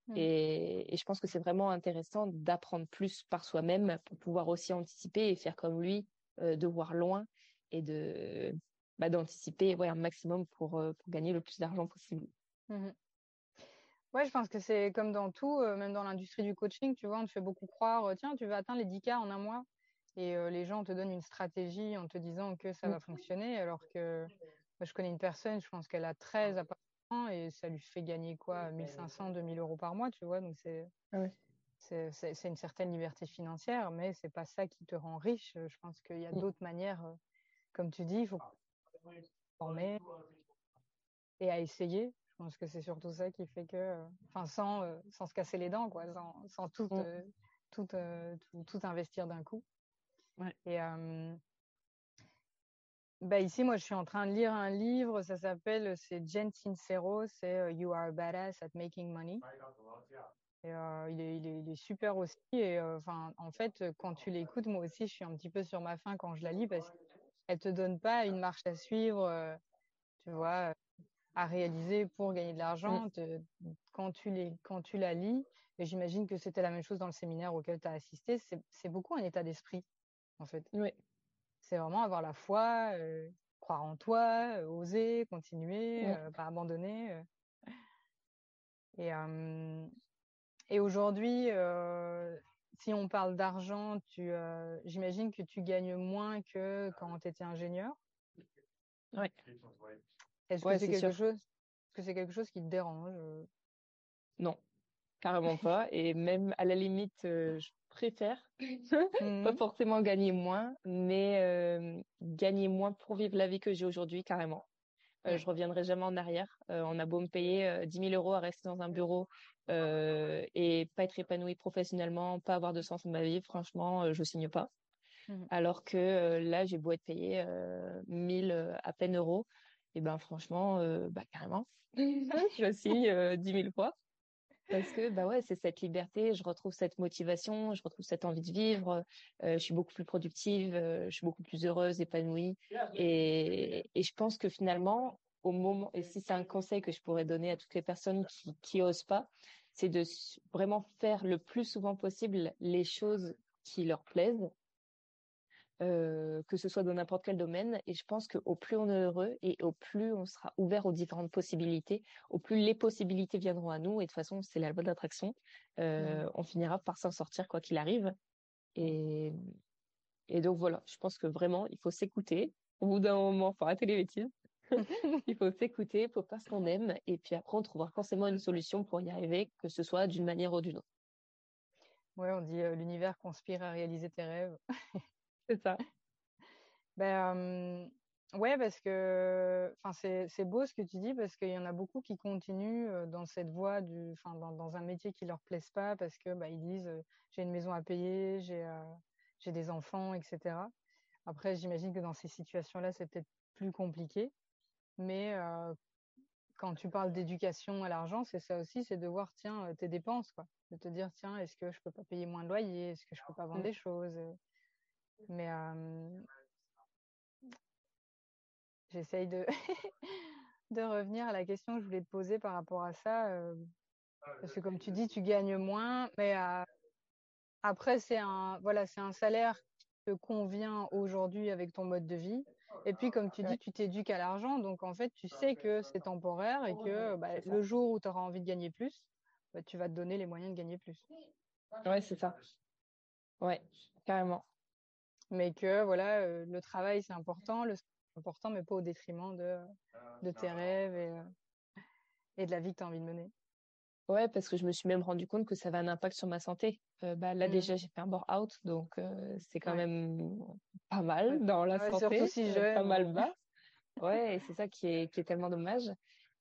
Mmh. Et, je pense que c'est vraiment intéressant d'apprendre plus par soi-même pour pouvoir aussi anticiper et faire comme lui, euh, de voir loin et de bah, d'anticiper ouais, un maximum pour, euh, pour gagner le plus d'argent possible. Mmh ouais, je pense que c'est comme dans tout, euh, même dans l'industrie du coaching, tu vois, on te fait beaucoup croire, tiens, tu vas atteindre les 10K en un mois. Et les gens te donnent une stratégie en te disant que ça mmh. va fonctionner, alors que je connais une personne, je pense qu'elle a 13 à et ça lui fait gagner quoi 1500, 2000 euros par mois, tu vois. Donc ah c'est c'est une certaine liberté financière, mais c'est pas ça qui te rend riche. Je pense qu'il y a d'autres manières, euh, comme tu dis, il faut former et à essayer. Je pense que c'est surtout ça qui fait que, euh, enfin, sans, euh, sans se casser les dents, quoi, sans, sans tout, mmh. tout, tout, investir d'un coup. Et, bah ici, moi, je suis en train de lire un livre, ça s'appelle, c'est Jen Sincero, c'est euh, You Are a Badass at Making Money. Et, euh, il, est, il, est, il, est, super aussi. Et euh, enfin, en fait, quand tu l'écoutes, moi aussi, je suis un petit peu sur ma faim quand je la lis parce qu'elle te donne pas une marche à suivre, tu vois, à réaliser pour gagner de l'argent. Mmh. Quand tu les, quand tu la lis, et j'imagine que c'était la même chose dans le séminaire auquel tu as assisté, c'est beaucoup un état d'esprit, en fait. Oui. C'est vraiment avoir la foi, euh, croire en toi, euh, oser, continuer, euh, pas abandonner. Et, et aujourd'hui, si on parle d'argent, tu, j'imagine que tu gagnes moins que quand tu étais ingénieur. Oui. Est-ce que c'est quelque chose Est-ce que c'est quelque chose qui te dérange Non, carrément pas. Et même à la limite, je préfère pas mmh. forcément gagner moins, mais euh, gagner moins pour vivre la vie que j'ai aujourd'hui carrément. Euh, je reviendrai jamais en arrière. Euh, on a beau me payer 10 000 euros à rester dans un bureau et pas être épanoui professionnellement, pas avoir de sens dans ma vie, franchement, je signe pas. Mmh. Alors que là, j'ai beau être payé 1000 à peine euros, et ben franchement, bah carrément, je signe 10 000 fois. Parce que bah ouais, c'est cette liberté, je retrouve cette motivation, je retrouve cette envie de vivre, euh, je suis beaucoup plus productive, euh, je suis beaucoup plus heureuse, épanouie. Et, je pense que finalement, au moment, et si c'est un conseil que je pourrais donner à toutes les personnes qui, qui osent pas, c'est de vraiment faire le plus souvent possible les choses qui leur plaisent euh, que ce soit dans n'importe quel domaine. Et je pense qu'au plus on est heureux et au plus on sera ouvert aux différentes possibilités, au plus les possibilités viendront à nous. Et de toute façon, c'est la bonne attraction. Euh, On finira par s'en sortir quoi qu'il arrive. Et, et donc voilà, je pense que vraiment, il faut s'écouter. Au bout d'un moment, il faut arrêter les bêtises. il faut s'écouter, il faut faire ce qu'on aime. Et puis après, on trouvera forcément une solution pour y arriver, que ce soit d'une manière ou d'une autre. Ouais, on dit euh, l'univers conspire à réaliser tes rêves. C'est ça. Ben, ouais, parce que c'est beau ce que tu dis, parce qu'il y en a beaucoup qui continuent dans cette voie, du, dans, dans un métier qui leur plaise pas, parce que bah, ils disent j'ai une maison à payer, j'ai des enfants, etc. Après, j'imagine que dans ces situations-là, c'est peut-être plus compliqué. Mais quand tu parles d'éducation à l'argent, c'est ça aussi, c'est de voir, tiens, tes dépenses, quoi. De te dire, tiens, est-ce que je peux pas payer moins de loyer Est-ce que je peux pas vendre mmh. des choses mais j'essaye de, de revenir à la question que je voulais te poser par rapport à ça. parce que comme tu dis, tu gagnes moins, mais Après, c'est un, voilà, c'est un salaire qui te convient aujourd'hui avec ton mode de vie. Et puis, comme tu dis, tu t'éduques à l'argent. Donc, en fait, tu sais que c'est temporaire et que bah, le jour où tu auras envie de gagner plus, bah, tu vas te donner les moyens de gagner plus. Ouais, c'est ça. Ouais, carrément. Mais que, voilà, euh, le travail, c'est important. Le c'est important, mais pas au détriment de, de tes rêves et, euh, et de la vie que tu as envie de mener. Ouais, parce que je me suis même rendu compte que ça avait un impact sur ma santé. Euh, bah, là, mmh. déjà, j'ai fait un bore-out, donc euh, c'est quand même pas mal dans la santé. Si jeune, pas mal bas. Ouais, et c'est ça qui est, qui est tellement dommage.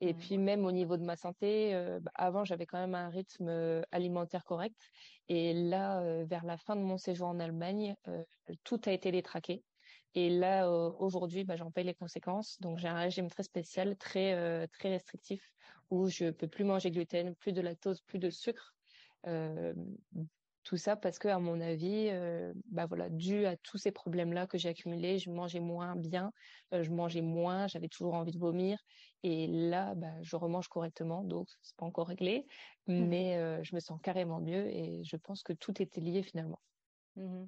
Et mmh. puis même au niveau de ma santé, euh, bah, avant j'avais quand même un rythme alimentaire correct. Et là, vers la fin de mon séjour en Allemagne, tout a été détraqué. Et là, aujourd'hui, bah, j'en paye les conséquences. Donc, j'ai un régime très spécial, très très restrictif, où je peux plus manger gluten, plus de lactose, plus de sucre. Euh, tout ça parce que, à mon avis, euh, bah voilà, dû à tous ces problèmes-là que j'ai accumulés, je mangeais moins bien, euh, je mangeais moins, j'avais toujours envie de vomir, et là, bah, je remange correctement, donc c'est pas encore réglé, mmh mais je me sens carrément mieux, et je pense que tout était lié finalement. Mmh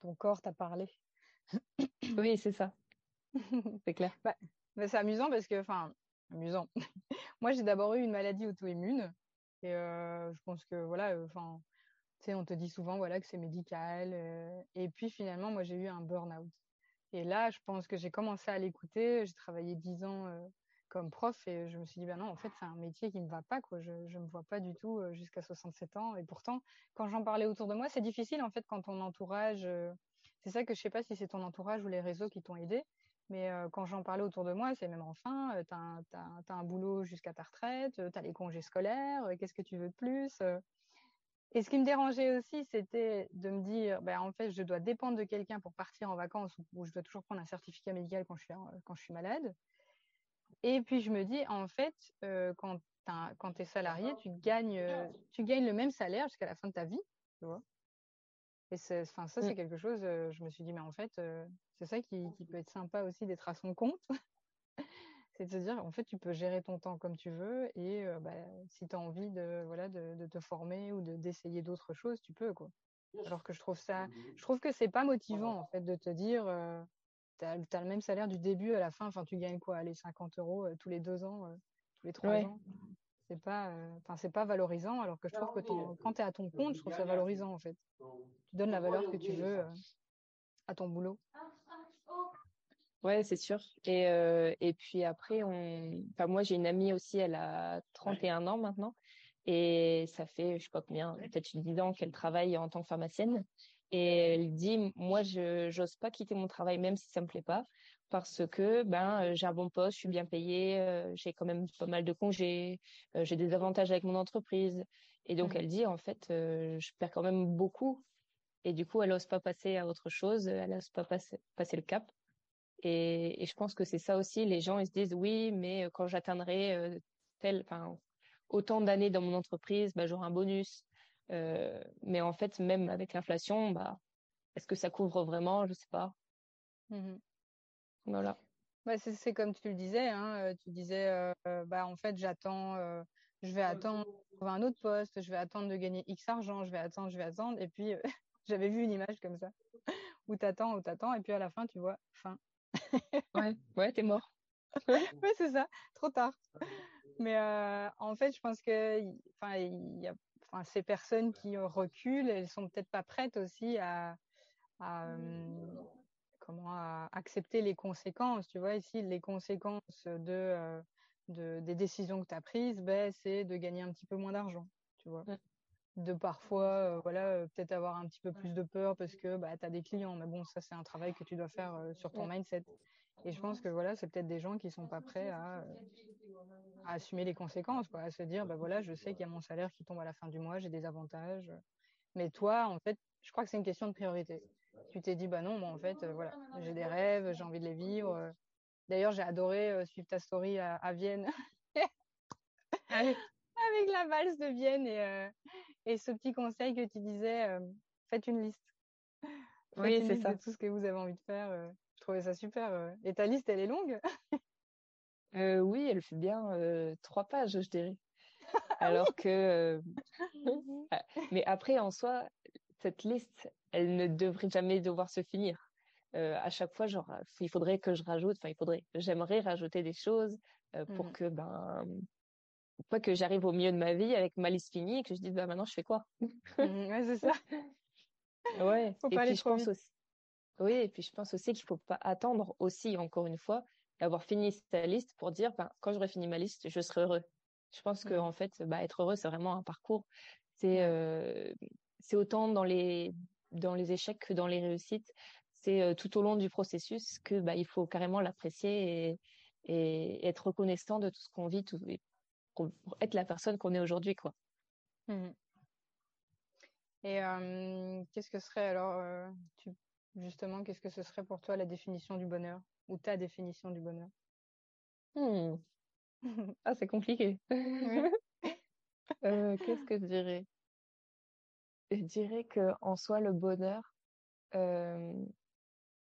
Ton corps t'a parlé. oui, c'est ça. c'est clair. Bah, bah, c'est amusant parce que, enfin, amusant. Moi, j'ai d'abord eu une maladie auto-immune. Et euh, je pense que, voilà, euh, enfin, sais, on te dit souvent, voilà, que c'est médical. Euh, et puis, finalement, moi, j'ai eu un burn-out. Et là, je pense que j'ai commencé à l'écouter. J'ai travaillé dix ans comme prof et je me suis dit, ben non, en fait, c'est un métier qui me va pas, quoi. Je, je me vois pas du tout jusqu'à 67 ans. Et pourtant, quand j'en parlais autour de moi, c'est difficile, en fait, quand ton entourage, c'est ça que je sais pas si c'est ton entourage ou les réseaux qui t'ont aidé. Mais quand j'en parlais autour de moi, c'est même enfin, tu as, un boulot jusqu'à ta retraite, tu as les congés scolaires, qu'est-ce que tu veux de plus Et ce qui me dérangeait aussi, c'était de me dire, ben, en fait, je dois dépendre de quelqu'un pour partir en vacances ou je dois toujours prendre un certificat médical quand je suis, quand je suis malade. Et puis je me dis, en fait, quand, quand tu es salarié, tu gagnes, tu gagnes le même salaire jusqu'à la fin de ta vie. Tu vois et enfin, ça, c'est mmh. quelque chose, je me suis dit, mais en fait, c'est ça qui, qui, peut être sympa aussi d'être à son compte. C'est de se dire, en fait, tu peux gérer ton temps comme tu veux et bah, si tu as envie de, voilà, de, de te former ou d'essayer d'autres choses, tu peux. Quoi. Alors que je trouve ça, je trouve que c'est pas motivant, en fait, de te dire, tu as, le même salaire du début à la fin, enfin, tu gagnes quoi, les 50 euros tous les deux ans, tous les trois ans. C'est pas enfin c'est pas valorisant alors que je trouve que quand tu es à ton compte je trouve ça valorisant en fait. tu donnes la valeur que tu veux à ton boulot ouais c'est sûr et et puis après on enfin moi j'ai une amie aussi elle a 31 ans maintenant et ça fait je sais pas combien peut-être 10 ans qu'elle travaille en tant que pharmacienne et elle dit moi je j'ose pas quitter mon travail même si ça me plaît pas parce que ben j'ai un bon poste, je suis bien payée, euh, j'ai quand même pas mal de congés, euh, j'ai des avantages avec mon entreprise. Et donc mmh. elle dit en fait je perds quand même beaucoup et du coup elle n'ose pas passer à autre chose, elle n'ose pas passer, passer le cap. Et, et je pense que c'est ça aussi, les gens ils se disent oui mais quand j'atteindrai tel, enfin autant d'années dans mon entreprise, bah, j'aurai un bonus. mais en fait même avec l'inflation, bah est-ce que ça couvre vraiment? Je sais pas. Mmh voilà. Bah, c'est comme tu le disais, hein, tu disais, euh, bah, en fait, j'attends, euh, je vais attendre trouver un autre poste, je vais attendre de gagner X argent, je vais attendre, je vais attendre. Et puis, j'avais vu une image comme ça, où t'attends, où t'attends, et puis à la fin, tu vois, fin. Ouais, ouais, t'es mort. ouais, c'est ça, trop tard. Mais euh, en fait, je pense que, enfin, il y a, enfin, ces personnes qui reculent, elles sont peut-être pas prêtes aussi à, à, comment accepter les conséquences. Tu vois, ici, les conséquences de, euh, de des décisions que tu as prises, ben, c'est de gagner un petit peu moins d'argent, tu vois. De parfois, euh, voilà, euh, peut-être avoir un petit peu plus de peur parce que bah, tu as des clients. Mais bon, ça, c'est un travail que tu dois faire sur ton mindset. Et je pense que voilà, c'est peut-être des gens qui sont pas prêts à, à, assumer les conséquences, quoi, à se dire, bah voilà, je sais qu'il y a mon salaire qui tombe à la fin du mois, j'ai des avantages. Mais toi, en fait, je crois que c'est une question de priorité tu t'es dit, bah non, moi, en fait, euh, voilà, j'ai des rêves, j'ai envie de les vivre. D'ailleurs, j'ai adoré euh, suivre ta story à, Vienne. Ah Avec la valse de Vienne et, euh, et ce petit conseil que tu disais, faites une liste. oui, c'est ça. De tout ce que vous avez envie de faire. je trouvais ça super. Et ta liste, elle est longue? Oui, elle fait bien trois pages, je dirais. Alors que, mais après, en soi, cette liste, elle ne devrait jamais devoir se finir. Euh, à chaque fois, genre, il faudrait que je rajoute, enfin, il faudrait, j'aimerais rajouter des choses euh, pour mmh. que, ben, pas que j'arrive au milieu de ma vie avec ma liste finie et que je dise, bah, maintenant, je fais quoi? Mmh, ouais, c'est ça. ouais. Faut pas et puis, je pense aussi, oui, et puis je pense aussi qu'il faut pas attendre aussi, encore une fois, d'avoir fini sa liste pour dire, ben, quand j'aurai fini ma liste, je serai heureux. Je pense que, mmh. en fait, bah, être heureux, c'est vraiment un parcours. C'est, euh, c'est autant dans les, dans les échecs que dans les réussites. C'est euh, tout au long du processus que, bah, il faut carrément l'apprécier et, et, être reconnaissant de tout ce qu'on vit tout, pour, être la personne qu'on est aujourd'hui, quoi. Mmh. Et qu'est-ce que serait alors, euh, tu, justement, qu'est-ce que ce serait pour toi la définition du bonheur ou ta définition du bonheur? Mmh. Ah, c'est compliqué. Euh, qu'est-ce que je dirais? Je dirais que en soi, le bonheur, euh,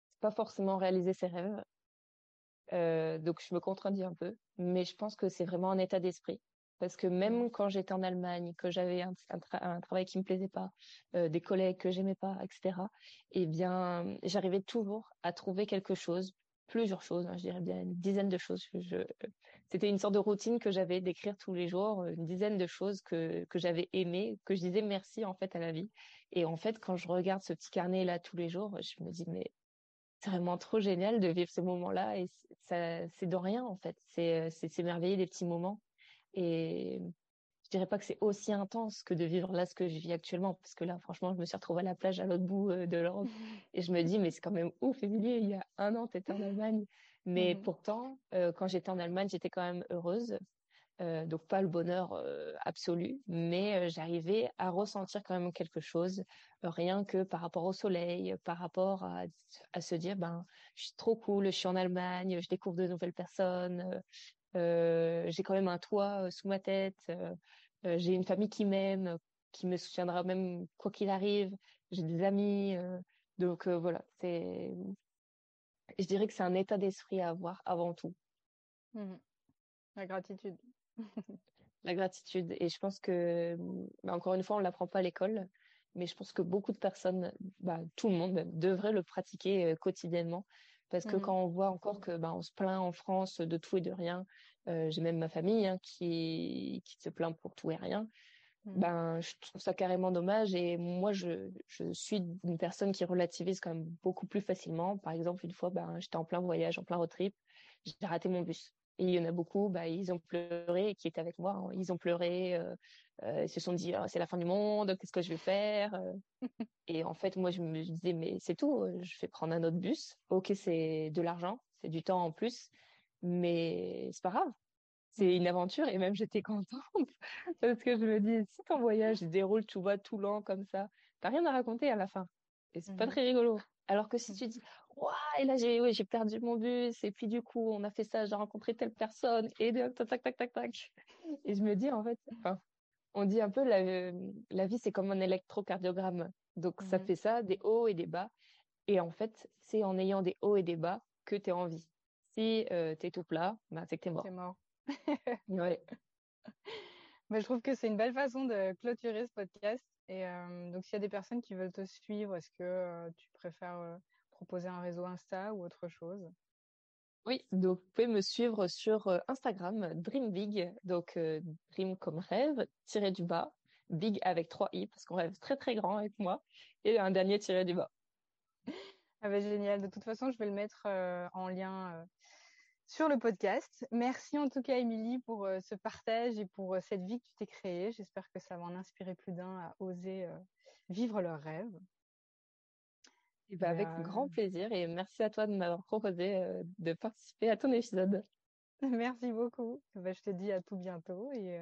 c'est pas forcément réaliser ses rêves. Euh, donc je me contredis un peu, mais je pense que c'est vraiment un état d'esprit. Parce que même mmh. quand j'étais en Allemagne, que j'avais un, travail qui me plaisait pas, euh, des collègues que j'aimais pas, etc. Eh bien, j'arrivais toujours à trouver quelque chose, plusieurs choses, hein, je dirais bien une dizaine de choses. Je, c'était une sorte de routine que j'avais d'écrire tous les jours, une dizaine de choses que, que j'avais aimées, que je disais merci en fait à la vie. Et en fait, quand je regarde ce petit carnet là tous les jours, je me dis mais c'est vraiment trop génial de vivre ce moment-là et ça, c'est de rien en fait. C'est, c'est s'émerveiller des petits moments. Et je dirais pas que c'est aussi intense que de vivre là ce que je vis actuellement, parce que là, franchement, je me suis retrouvée à la plage à l'autre bout euh, de l'Europe et je me dis, mais c'est quand même ouf, Émilie, il y a un an, tu étais en Allemagne. Mais mmh pourtant, euh, quand j'étais en Allemagne, j'étais quand même heureuse. Euh, donc pas le bonheur euh, absolu, mais euh, j'arrivais à ressentir quand même quelque chose, rien que par rapport au soleil, par rapport à, se dire ben je suis trop cool, je suis en Allemagne, je découvre de nouvelles personnes, j'ai quand même un toit sous ma tête, j'ai une famille qui m'aime, qui me soutiendra même quoi qu'il arrive, j'ai des amis, donc voilà, c'est je dirais que c'est un état d'esprit à avoir avant tout. Mmh La gratitude. La gratitude. Et je pense que, bah, encore une fois, on ne l'apprend pas à l'école, mais je pense que beaucoup de personnes, bah, tout le monde même, devrait le pratiquer euh, quotidiennement. Parce que mmh quand on voit encore que bah, on se plaint en France de tout et de rien, euh, j'ai même ma famille hein, qui, qui se plaint pour tout et rien. Mmh. Ben, je trouve ça carrément dommage et moi je, je suis une personne qui relativise quand même beaucoup plus facilement. Par exemple, une fois, ben, j'étais en plein voyage, en plein road trip, j'ai raté mon bus. Et il y en a beaucoup, bah, ils ont pleuré, qui étaient avec moi, hein. ils ont pleuré, euh, euh, ils se sont dit, «Ah, c'est la fin du monde, qu'est-ce que je vais faire euh?» Et en fait, moi, je me disais, mais c'est tout, je vais prendre un autre bus. Ok, c'est de l'argent, c'est du temps en plus, mais c'est pas grave c'est une aventure et même j'étais contente parce que je me dis si ton voyage déroule tu vois tout lent comme ça t'as rien à raconter à la fin et c'est pas mmh très rigolo alors que si mmh. tu dis et là j'ai oui, j'ai perdu mon bus et puis du coup on a fait ça j'ai rencontré telle personne et tac tac tac tac tac et je me dis en fait enfin on dit un peu la la vie c'est comme un électrocardiogramme donc ça mmh fait ça des hauts et des bas et en fait c'est en ayant des hauts et des bas que tu es en vie si euh, tu es tout plat bah c'est que tu es mort, mort. ouais. Mais je trouve que c'est une belle façon de clôturer ce podcast. Et euh, donc, s'il y a des personnes qui veulent te suivre, est-ce que euh, tu préfères euh, proposer un réseau Insta ou autre chose Oui, donc vous pouvez me suivre sur Instagram, Dream Big, donc Dream comme rêve, tiré du bas, Big avec trois i parce qu'on rêve très très grand avec moi, et un dernier tiré du bas. Ah bah, génial. De toute façon, je vais le mettre en lien sur le podcast. Merci en tout cas, Émilie, pour euh, ce partage et pour euh, cette vie que tu t'es créée. J'espère que ça va en inspirer plus d'un à oser euh, vivre leurs rêves. Et bah, avec grand plaisir et merci à toi de m'avoir proposé de participer à ton épisode. Merci beaucoup. Bah, je te dis à tout bientôt et,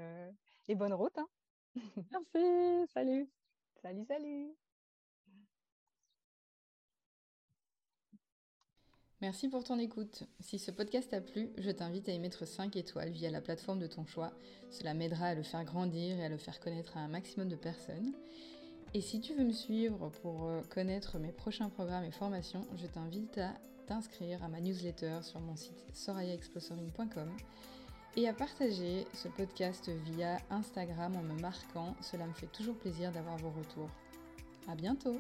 et bonne route. Hein. merci, salut. Salut, salut. Merci pour ton écoute. Si ce podcast t'a plu, je t'invite à y mettre 5 étoiles via la plateforme de ton choix. Cela m'aidera à le faire grandir et à le faire connaître à un maximum de personnes. Et si tu veux me suivre pour euh, connaître mes prochains programmes et formations, je t'invite à t'inscrire à ma newsletter sur mon site sorayaexplosoring.com et à partager ce podcast via Instagram en me marquant. Cela me fait toujours plaisir d'avoir vos retours. À bientôt